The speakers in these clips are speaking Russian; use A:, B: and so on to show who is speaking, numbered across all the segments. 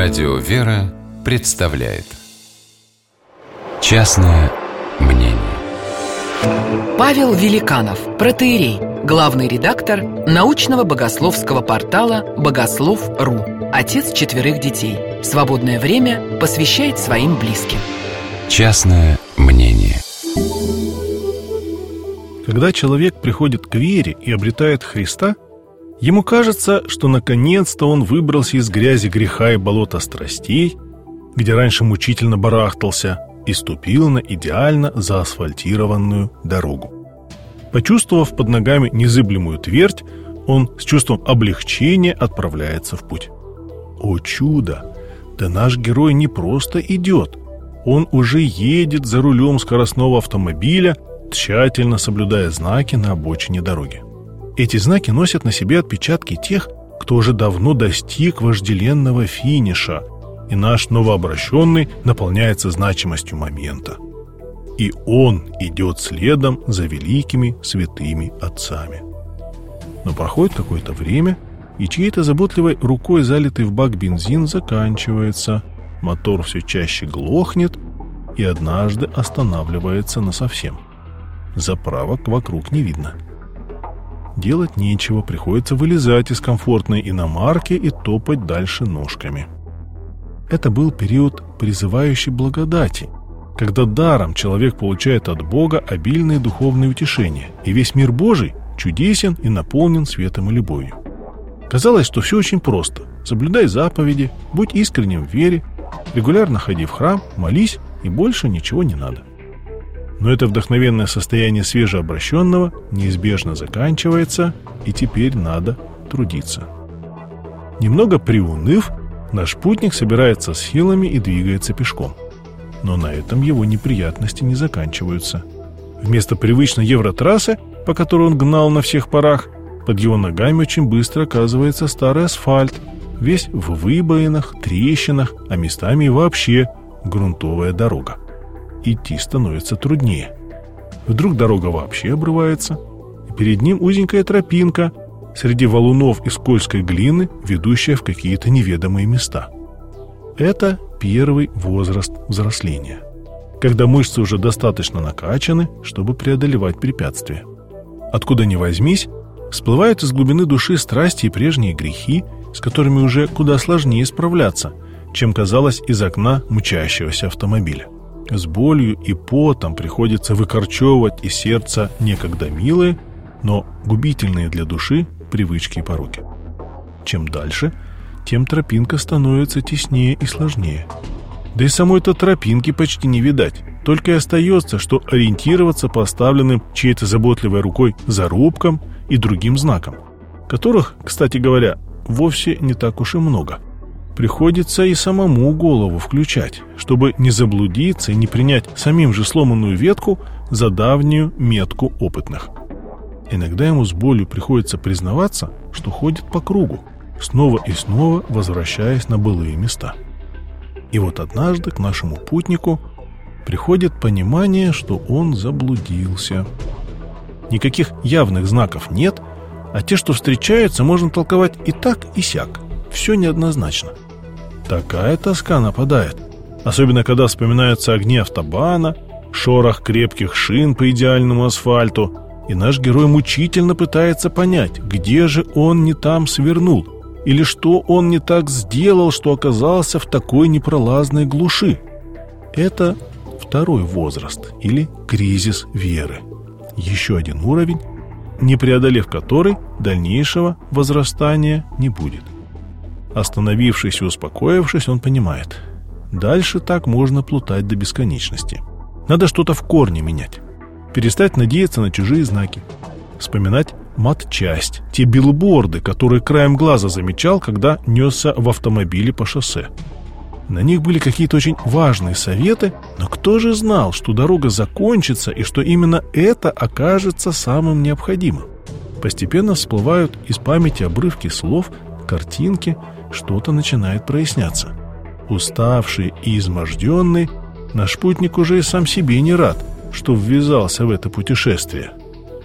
A: Радио «Вера» представляет Частное мнение
B: Павел Великанов, протеерей, главный редактор научного богословского портала «Богослов.ру», отец четверых детей. Свободное время посвящает своим близким.
A: Частное мнение
C: Когда человек приходит к вере и обретает Христа – Ему кажется, что наконец-то он выбрался из грязи греха и болота страстей, где раньше мучительно барахтался, и ступил на идеально заасфальтированную дорогу. Почувствовав под ногами незыблемую твердь, он с чувством облегчения отправляется в путь. О чудо! Да наш герой не просто идет, он уже едет за рулем скоростного автомобиля, тщательно соблюдая знаки на обочине дороги. Эти знаки носят на себе отпечатки тех, кто уже давно достиг вожделенного финиша, и наш новообращенный наполняется значимостью момента. И он идет следом за великими святыми отцами. Но проходит какое-то время, и чьей-то заботливой рукой залитый в бак бензин заканчивается, мотор все чаще глохнет и однажды останавливается насовсем. Заправок вокруг не видно. — Делать нечего, приходится вылезать из комфортной иномарки и топать дальше ножками. Это был период призывающей благодати, когда даром человек получает от Бога обильные духовные утешения, и весь мир Божий чудесен и наполнен светом и любовью. Казалось, что все очень просто. Соблюдай заповеди, будь искренним в вере, регулярно ходи в храм, молись, и больше ничего не надо. Но это вдохновенное состояние свежеобращенного неизбежно заканчивается, и теперь надо трудиться. Немного приуныв, наш путник собирается с силами и двигается пешком. Но на этом его неприятности не заканчиваются. Вместо привычной евротрассы, по которой он гнал на всех парах, под его ногами очень быстро оказывается старый асфальт, весь в выбоинах, трещинах, а местами и вообще грунтовая дорога идти становится труднее. Вдруг дорога вообще обрывается, и перед ним узенькая тропинка среди валунов и скользкой глины, ведущая в какие-то неведомые места. Это первый возраст взросления, когда мышцы уже достаточно накачаны, чтобы преодолевать препятствия. Откуда ни возьмись, всплывают из глубины души страсти и прежние грехи, с которыми уже куда сложнее справляться, чем казалось из окна мчащегося автомобиля. С болью и потом приходится выкорчевывать из сердца некогда милые, но губительные для души привычки и пороки. Чем дальше, тем тропинка становится теснее и сложнее. Да и самой-то тропинки почти не видать. Только и остается, что ориентироваться по оставленным чьей-то заботливой рукой зарубкам и другим знакам, которых, кстати говоря, вовсе не так уж и много – приходится и самому голову включать, чтобы не заблудиться и не принять самим же сломанную ветку за давнюю метку опытных. Иногда ему с болью приходится признаваться, что ходит по кругу, снова и снова возвращаясь на былые места. И вот однажды к нашему путнику приходит понимание, что он заблудился. Никаких явных знаков нет, а те, что встречаются, можно толковать и так, и сяк. Все неоднозначно. Такая тоска нападает. Особенно, когда вспоминаются огни автобана, шорох крепких шин по идеальному асфальту, и наш герой мучительно пытается понять, где же он не там свернул, или что он не так сделал, что оказался в такой непролазной глуши. Это второй возраст или кризис веры. Еще один уровень, не преодолев который дальнейшего возрастания не будет. Остановившись и успокоившись, он понимает. Дальше так можно плутать до бесконечности. Надо что-то в корне менять. Перестать надеяться на чужие знаки. Вспоминать матчасть, те билборды, которые краем глаза замечал, когда несся в автомобиле по шоссе. На них были какие-то очень важные советы, но кто же знал, что дорога закончится и что именно это окажется самым необходимым? Постепенно всплывают из памяти обрывки слов, картинки – что-то начинает проясняться. Уставший и изможденный, наш путник уже и сам себе не рад, что ввязался в это путешествие.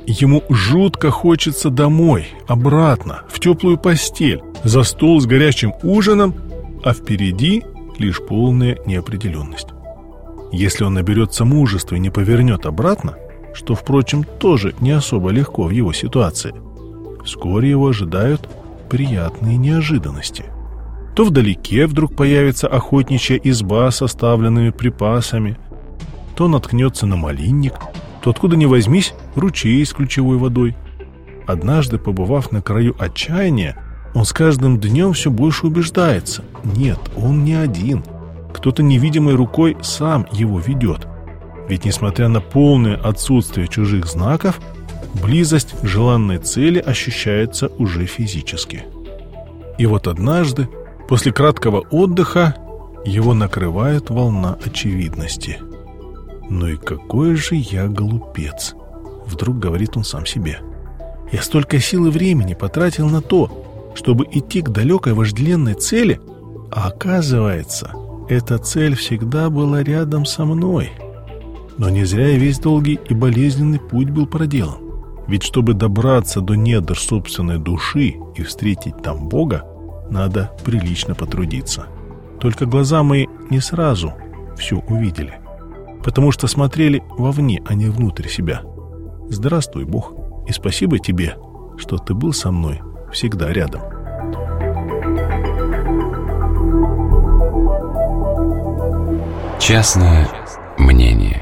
C: Ему жутко хочется домой, обратно, в теплую постель, за стол с горячим ужином, а впереди лишь полная неопределенность. Если он наберется мужества и не повернет обратно, что, впрочем, тоже не особо легко в его ситуации, вскоре его ожидают приятные неожиданности. То вдалеке вдруг появится охотничья изба с оставленными припасами, то наткнется на малинник, то откуда ни возьмись ручей с ключевой водой. Однажды, побывав на краю отчаяния, он с каждым днем все больше убеждается. Нет, он не один. Кто-то невидимой рукой сам его ведет. Ведь несмотря на полное отсутствие чужих знаков, близость желанной цели ощущается уже физически. И вот однажды, после краткого отдыха, его накрывает волна очевидности. «Ну и какой же я глупец!» Вдруг говорит он сам себе. «Я столько сил и времени потратил на то, чтобы идти к далекой вожделенной цели, а оказывается, эта цель всегда была рядом со мной. Но не зря и весь долгий и болезненный путь был проделан. Ведь чтобы добраться до недр собственной души и встретить там Бога, надо прилично потрудиться. Только глаза мои не сразу все увидели, потому что смотрели вовне, а не внутрь себя. Здравствуй, Бог, и спасибо тебе, что ты был со мной всегда рядом.
A: Частное мнение